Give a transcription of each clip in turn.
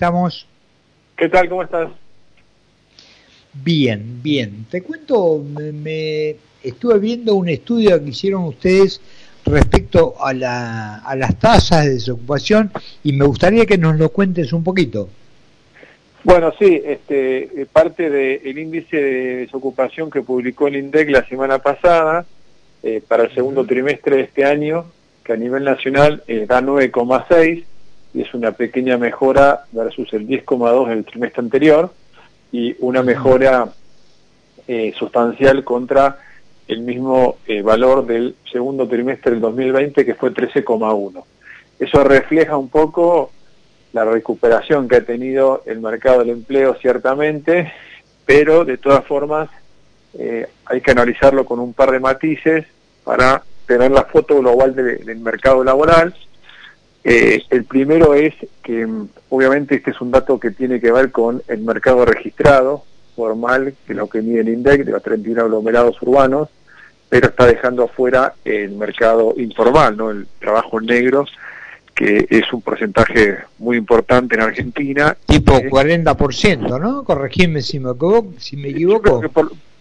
estamos? ¿Qué tal? ¿Cómo estás? Bien, bien. Te cuento, me, estuve viendo un estudio que hicieron ustedes respecto a, la, a las tasas de desocupación y me gustaría que nos lo cuentes un poquito. Bueno, sí, este, parte del índice de desocupación que publicó el INDEC la semana pasada eh, para el segundo trimestre de este año, que a nivel nacional eh, da 9,6 y es una pequeña mejora versus el 10,2 del trimestre anterior y una mejora eh, sustancial contra el mismo eh, valor del segundo trimestre del 2020 que fue 13,1. Eso refleja un poco la recuperación que ha tenido el mercado del empleo ciertamente, pero de todas formas eh, hay que analizarlo con un par de matices para tener la foto global del mercado laboral eh, el primero es que mm, obviamente este es un dato que tiene que ver con el mercado registrado, formal, que es lo que mide el INDEC de los 31 aglomerados urbanos, pero está dejando afuera el mercado informal, ¿no? el trabajo negro, que es un porcentaje muy importante en Argentina. Tipo 40%, ¿no? Corregime si me equivoco. Si me equivoco.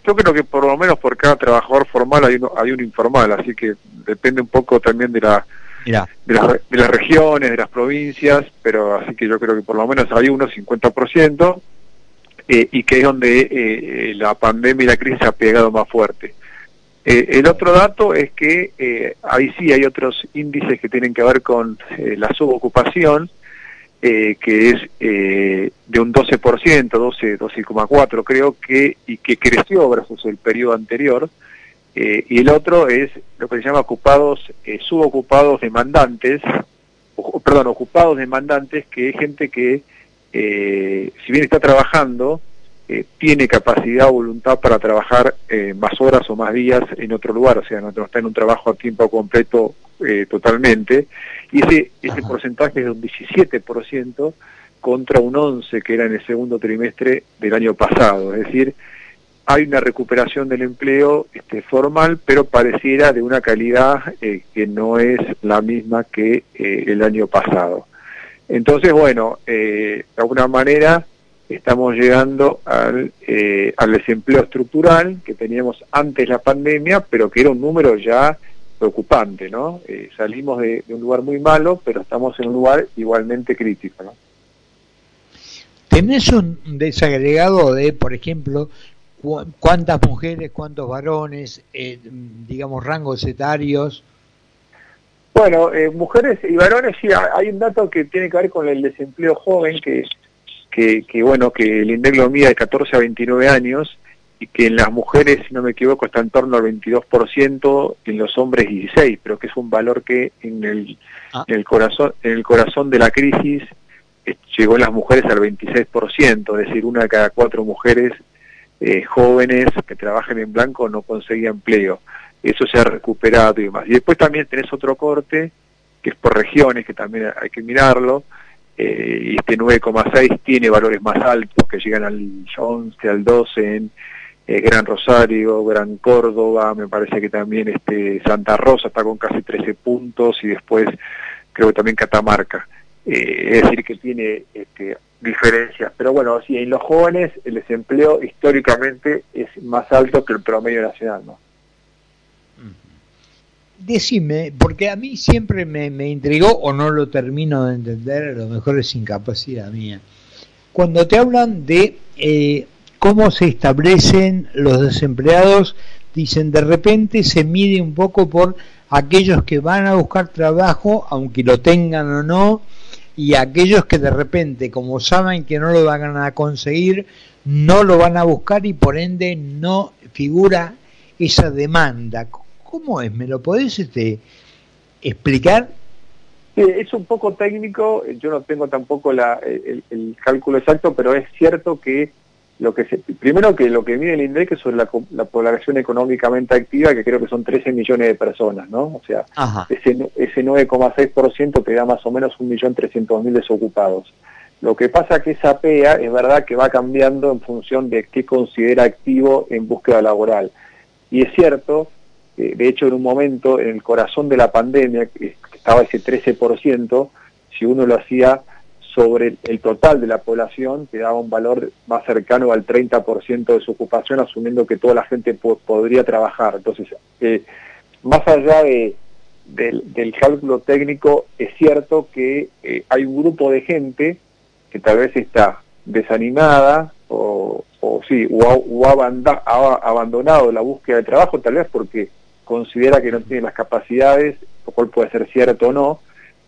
Yo, creo que por, lo menos por cada trabajador formal hay, hay un informal, así que depende un poco también de la de, las regiones, de las provincias, pero así que yo creo que por lo menos hay unos 50%, eh, y que es donde eh, la pandemia y la crisis ha pegado más fuerte. Eh, el otro dato es que ahí sí hay otros índices que tienen que ver con la subocupación, que es de un 12%, 12, 12,4 creo que, y que creció versus el periodo anterior, eh, y el otro es lo que se llama ocupados, eh, subocupados demandantes, perdón, ocupados demandantes, que es gente que, eh, si bien está trabajando, tiene capacidad o voluntad para trabajar más horas o más días en otro lugar, o sea, no, está en un trabajo a tiempo completo totalmente, y ese, ese porcentaje es de un 17% contra un 11% que era en el segundo trimestre del año pasado, es decir, hay una recuperación del empleo este, formal, pero pareciera de una calidad eh, que no es la misma que eh, el año pasado. Entonces, bueno, eh, de alguna manera estamos llegando al, desempleo estructural que teníamos antes la pandemia, pero que era un número ya preocupante, ¿no? salimos de, de, un lugar muy malo, pero estamos en un lugar igualmente crítico, ¿no? ¿Tenés un desagregado de, por ejemplo, cuántas mujeres, cuántos varones, eh, digamos, rangos etarios. Bueno, eh, mujeres y varones, sí, hay un dato que tiene que ver con el desempleo joven, que, que, que bueno, que el INDEC lo de 14 a 29 años, y que en las mujeres, si no me equivoco, está en torno al 22%, en los hombres 16%, pero que es un valor que en el, ah. en el, corazón, en el corazón de la crisis eh, llegó en las mujeres al 26%, es decir, una de cada cuatro mujeres eh, jóvenes que trabajan en blanco no conseguían empleo. Eso se ha recuperado y demás. Y después también tenés otro corte, que es por regiones, que también hay que mirarlo, eh, y este 9,6 tiene valores más altos, que llegan al 11, al 12 en eh, Gran Rosario, Gran Córdoba, me parece que también este Santa Rosa está con casi 13 puntos, y después creo que también Catamarca. es decir, que tiene este, diferencias. Pero bueno, sí, en los jóvenes el desempleo históricamente es más alto que el promedio nacional, ¿no? Decime, porque a mí siempre me, me intrigó o no lo termino de entender, a lo mejor es incapacidad mía. Cuando te hablan de eh, cómo se establecen los desempleados, dicen de repente se mide un poco por aquellos que van a buscar trabajo, aunque lo tengan o no, y aquellos que de repente, como saben que no lo van a conseguir, no lo van a buscar y por ende no figura esa demanda. ¿Cómo es? ¿Me lo podés este, explicar? es un poco técnico, yo no tengo tampoco la, el, cálculo exacto, pero es cierto que lo que se, primero que lo que mide el INDEC es sobre la, población económicamente activa, que creo que son 13 millones de personas, ¿no? O sea, ese, ese 9,6% te da más o menos 1.300.000 desocupados. Lo que pasa que esa PEA es verdad que va cambiando en función de qué considera activo en búsqueda laboral. Y es cierto, de hecho en un momento, en el corazón de la pandemia, que estaba ese 13%, si uno lo hacía sobre el total de la población que daba un valor más cercano al 30% de su ocupación, asumiendo que toda la gente podría trabajar. Entonces, eh, más allá de, del, cálculo técnico, es cierto que eh, hay un grupo de gente que tal vez está desanimada o, o sí, o, ha, abandonado la búsqueda de trabajo, tal vez porque considera que no tiene las capacidades, lo cual puede ser cierto o no,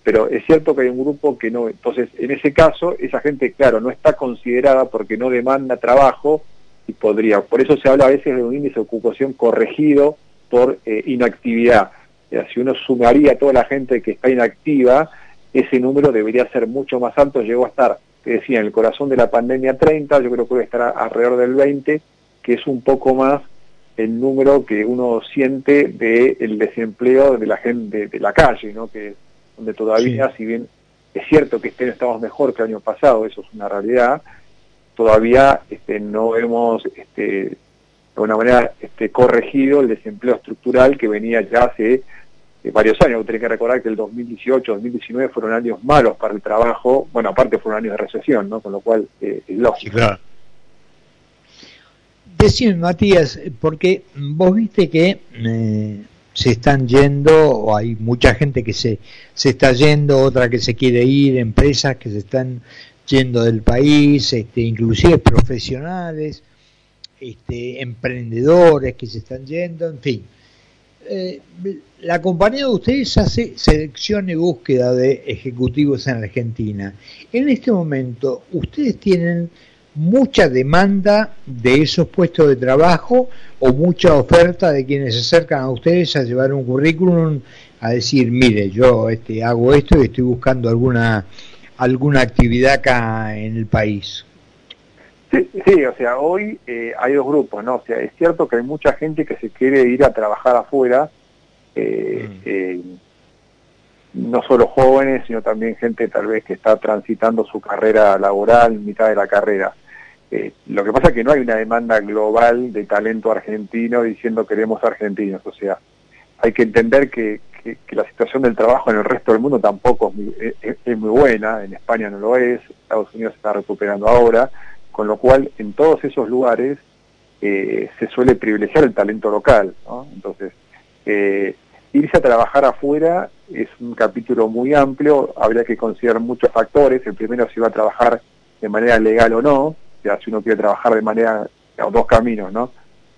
pero es cierto que hay un grupo que no. Entonces, en ese caso, esa gente, claro, no está considerada porque no demanda trabajo y podría. Por eso se habla a veces de un índice de ocupación corregido por eh, inactividad. si uno sumaría a toda la gente que está inactiva, ese número debería ser mucho más alto. Llegó a estar, te decía, en el corazón de la pandemia 30, yo creo que debe estar alrededor del 20, que es un poco más el número que uno siente del desempleo de la gente de, la calle, ¿no? que donde todavía, si bien es cierto que este año estamos mejor que el año pasado, eso es una realidad, todavía este, no hemos este, de alguna manera este, corregido el desempleo estructural que venía ya hace eh, varios años. Tiene que recordar que el 2018, 2019 fueron años malos para el trabajo, bueno, aparte fueron años de recesión, ¿no? Con lo cual eh, es lógico. claro. Decime, Matías, porque vos viste que eh, se están yendo, o hay mucha gente que se, se está yendo, otra que se quiere ir, empresas que se están yendo del país, este, inclusive profesionales, este, emprendedores que se están yendo, en fin. Eh, la compañía de ustedes hace selección y búsqueda de ejecutivos en Argentina. En este momento, ustedes tienen mucha demanda de esos puestos de trabajo o mucha oferta de quienes se acercan a ustedes a llevar un currículum a decir, mire, yo este, hago esto y estoy buscando alguna alguna actividad acá en el país. Sí, sí o sea, hoy eh, hay dos grupos, ¿no? O sea, es cierto que hay mucha gente que se quiere ir a trabajar afuera, eh, mm. eh, no solo jóvenes, sino también gente tal vez que está transitando su carrera laboral, mitad de la carrera. Eh, lo que pasa es que no hay una demanda global de talento argentino diciendo queremos argentinos, o sea, hay que entender que, la situación del trabajo en el resto del mundo tampoco es muy, buena, en España no lo es, Estados Unidos está recuperando ahora, con lo cual en todos esos lugares eh, se suele privilegiar el talento local. Entonces, eh, irse a trabajar afuera es un capítulo muy amplio, habría que considerar muchos factores, el primero si va a trabajar de manera legal o no, sea, si uno quiere trabajar de manera, dos caminos, ¿no?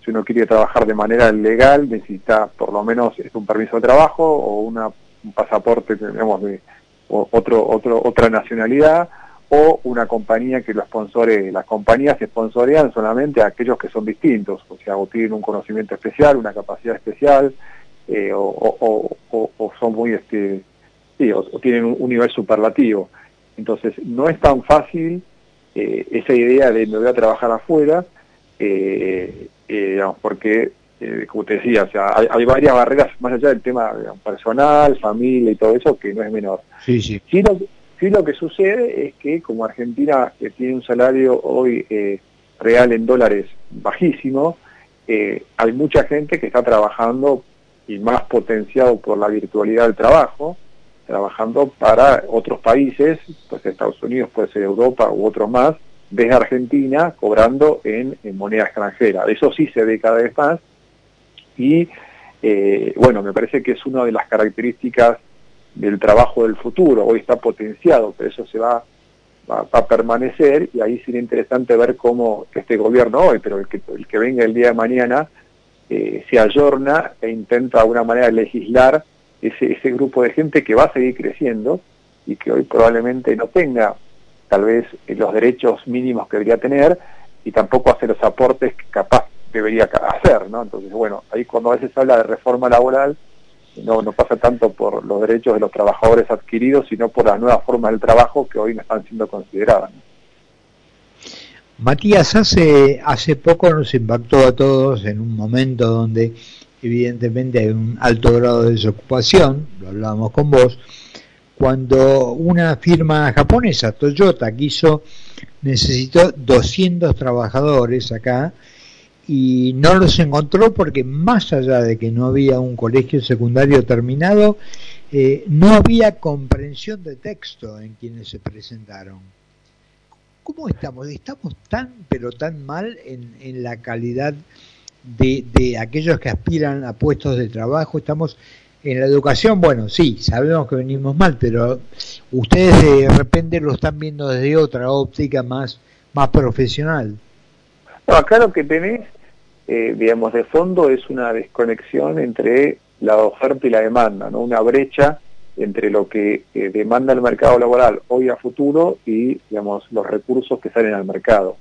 Si uno quiere trabajar de manera legal, necesita por lo menos un permiso de trabajo o un pasaporte, digamos, de otro, otro, otra nacionalidad, o una compañía que lo sponsore. Las compañías sponsorean solamente a aquellos que son distintos, o sea, o tienen un conocimiento especial, una capacidad especial, eh, o, son muy, este, sí, o, tienen un nivel superlativo. Entonces, no es tan fácil eh, esa idea de me voy a trabajar afuera, eh, eh, porque, como te decía, o sea, hay, varias barreras más allá del tema personal, familia y todo eso, que no es menor. Sí, sí. Sí lo, lo que sucede es que como Argentina tiene un salario hoy real en dólares bajísimo, hay mucha gente que está trabajando y más potenciado por la virtualidad del trabajo, trabajando para otros países, pues Estados Unidos, puede ser Europa u otros más, desde Argentina, cobrando en, moneda extranjera. Eso sí se ve cada vez más y eh, bueno, me parece que es una de las características del trabajo del futuro. Hoy está potenciado, pero eso se va, va, a permanecer y ahí sería interesante ver cómo este gobierno hoy, pero el que, el que venga el día de mañana, eh, se ayorna e intenta de alguna manera legislar ese, ese grupo de gente que va a seguir creciendo y que hoy probablemente no tenga tal vez eh, los derechos mínimos que debería tener y tampoco hace los aportes que capaz debería hacer, ¿no? Entonces, bueno, ahí cuando a veces se habla de reforma laboral, no, no pasa tanto por los derechos de los trabajadores adquiridos, sino por las nuevas formas del trabajo que hoy no están siendo consideradas. Matías, hace, hace poco nos impactó a todos en un momento donde evidentemente hay un alto grado de desocupación, lo hablábamos con vos, cuando una firma japonesa, Toyota, quiso, necesitó 200 trabajadores acá y no los encontró porque más allá de que no había un colegio secundario terminado, eh, no había comprensión de texto en quienes se presentaron. ¿Cómo estamos? Estamos tan, pero tan mal en, en la calidad de, de aquellos que aspiran a puestos de trabajo. Estamos en la educación, bueno, sí, sabemos que venimos mal, pero ustedes de repente lo están viendo desde otra óptica más, más profesional. No, acá lo que tenés, eh, digamos, de fondo es una desconexión entre la oferta y la demanda, ¿no? Una brecha entre lo que eh, demanda el mercado laboral hoy a futuro y, digamos, los recursos que salen al mercado.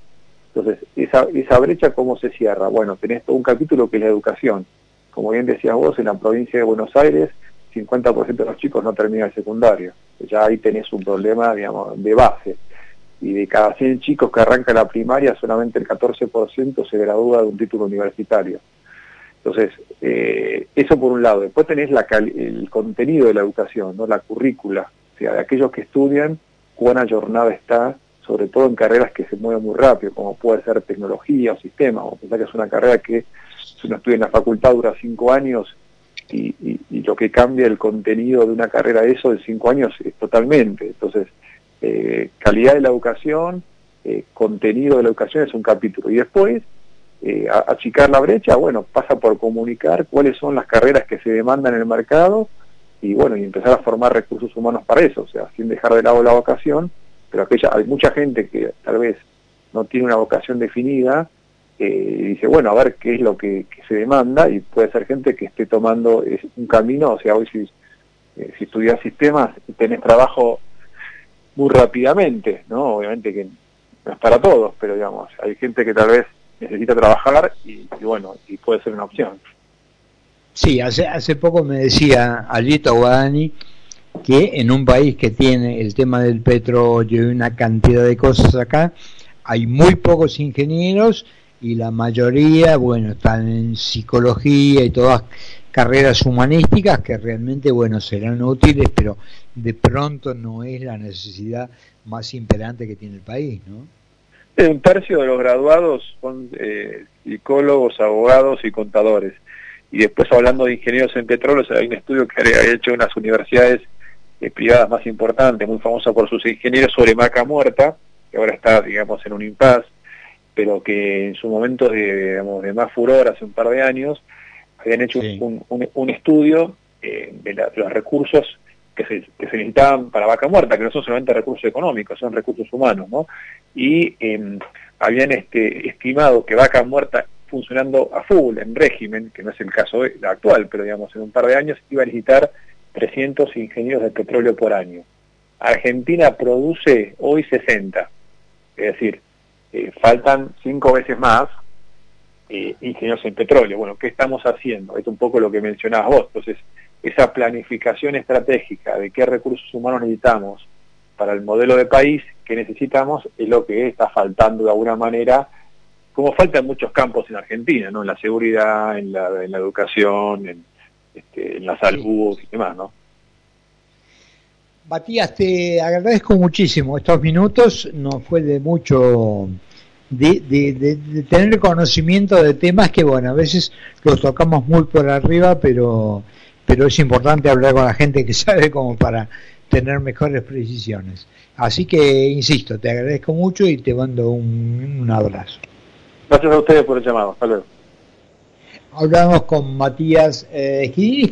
Entonces, esa, esa brecha, ¿cómo se cierra? Bueno, tenés todo un capítulo que es la educación. Como bien decías vos, en la provincia de Buenos Aires, 50% de los chicos no terminan el secundario. Ya ahí tenés un problema, digamos, de base y de cada 100 chicos que arrancan la primaria, solamente el 14% se gradúa de un título universitario. Entonces, eh, eso por un lado. Después tenés la el contenido de la educación, no la currícula, o sea, de aquellos que estudian, cuán jornada está, sobre todo en carreras que se mueven muy rápido, como puede ser tecnología o sistema, o pensar que es una carrera que si uno estudia en la facultad dura cinco años y, lo que cambia el contenido de una carrera de eso de cinco años es totalmente. Entonces, eh, calidad de la educación, eh, contenido de la educación es un capítulo. Y después, eh, achicar la brecha, bueno, pasa por comunicar cuáles son las carreras que se demandan en el mercado y bueno, y empezar a formar recursos humanos para eso, o sea, sin dejar de lado la vocación, pero aquella, hay mucha gente que tal vez no tiene una vocación definida, eh, dice, bueno, a ver qué es lo que, se demanda, y puede ser gente que esté tomando un camino, o sea, hoy si, si estudias sistemas, tenés trabajo muy rápidamente, ¿no? Obviamente que no es para todos, pero digamos, hay gente que tal vez necesita trabajar y, bueno, y puede ser una opción. Sí, hace, hace poco me decía Alito Guadani que en un país que tiene el tema del petróleo y una cantidad de cosas acá, hay muy pocos ingenieros y la mayoría, bueno, están en psicología y todas carreras humanísticas que realmente, bueno, serán útiles, pero de pronto no es la necesidad más imperante que tiene el país, ¿no? Un tercio de los graduados son eh, psicólogos, abogados y contadores. Y después hablando de ingenieros en petróleo, hay un estudio que ha hecho unas universidades eh, privadas más importantes, muy famosa por sus ingenieros sobre Maca Muerta, que ahora está, digamos, en un impasse, pero que en su momento de, digamos, de más furor, hace un par de años, habían hecho un, un, estudio eh, de, los recursos que se, que se necesitaban para vaca muerta, que no son solamente recursos económicos, son recursos humanos, ¿no? Y em, habían este, estimado que vaca muerta funcionando a full, en régimen, que no es el caso actual, pero digamos en un par de años iba a necesitar 300 ingenieros de petróleo por año. Argentina produce hoy 60, es decir, eh, faltan cinco veces más eh, ingenieros en petróleo. Bueno, ¿qué estamos haciendo? Es un poco lo que mencionabas vos. Entonces, esa planificación estratégica de qué recursos humanos necesitamos para el modelo de país que necesitamos es lo que está faltando de alguna manera, como falta en muchos campos en Argentina, ¿no? En la seguridad, en la, en la educación, en, este, en la salud y demás, ¿no? Matías, te agradezco muchísimo estos minutos, nos fue de mucho de, de, tener conocimiento de temas que, bueno, a veces los tocamos muy por arriba, pero pero es importante hablar con la gente que sabe como para tener mejores precisiones. Así que, insisto, te agradezco mucho y te mando un, un abrazo. Gracias a ustedes por el llamado. Hasta luego. Hablamos con Matías eh, gerente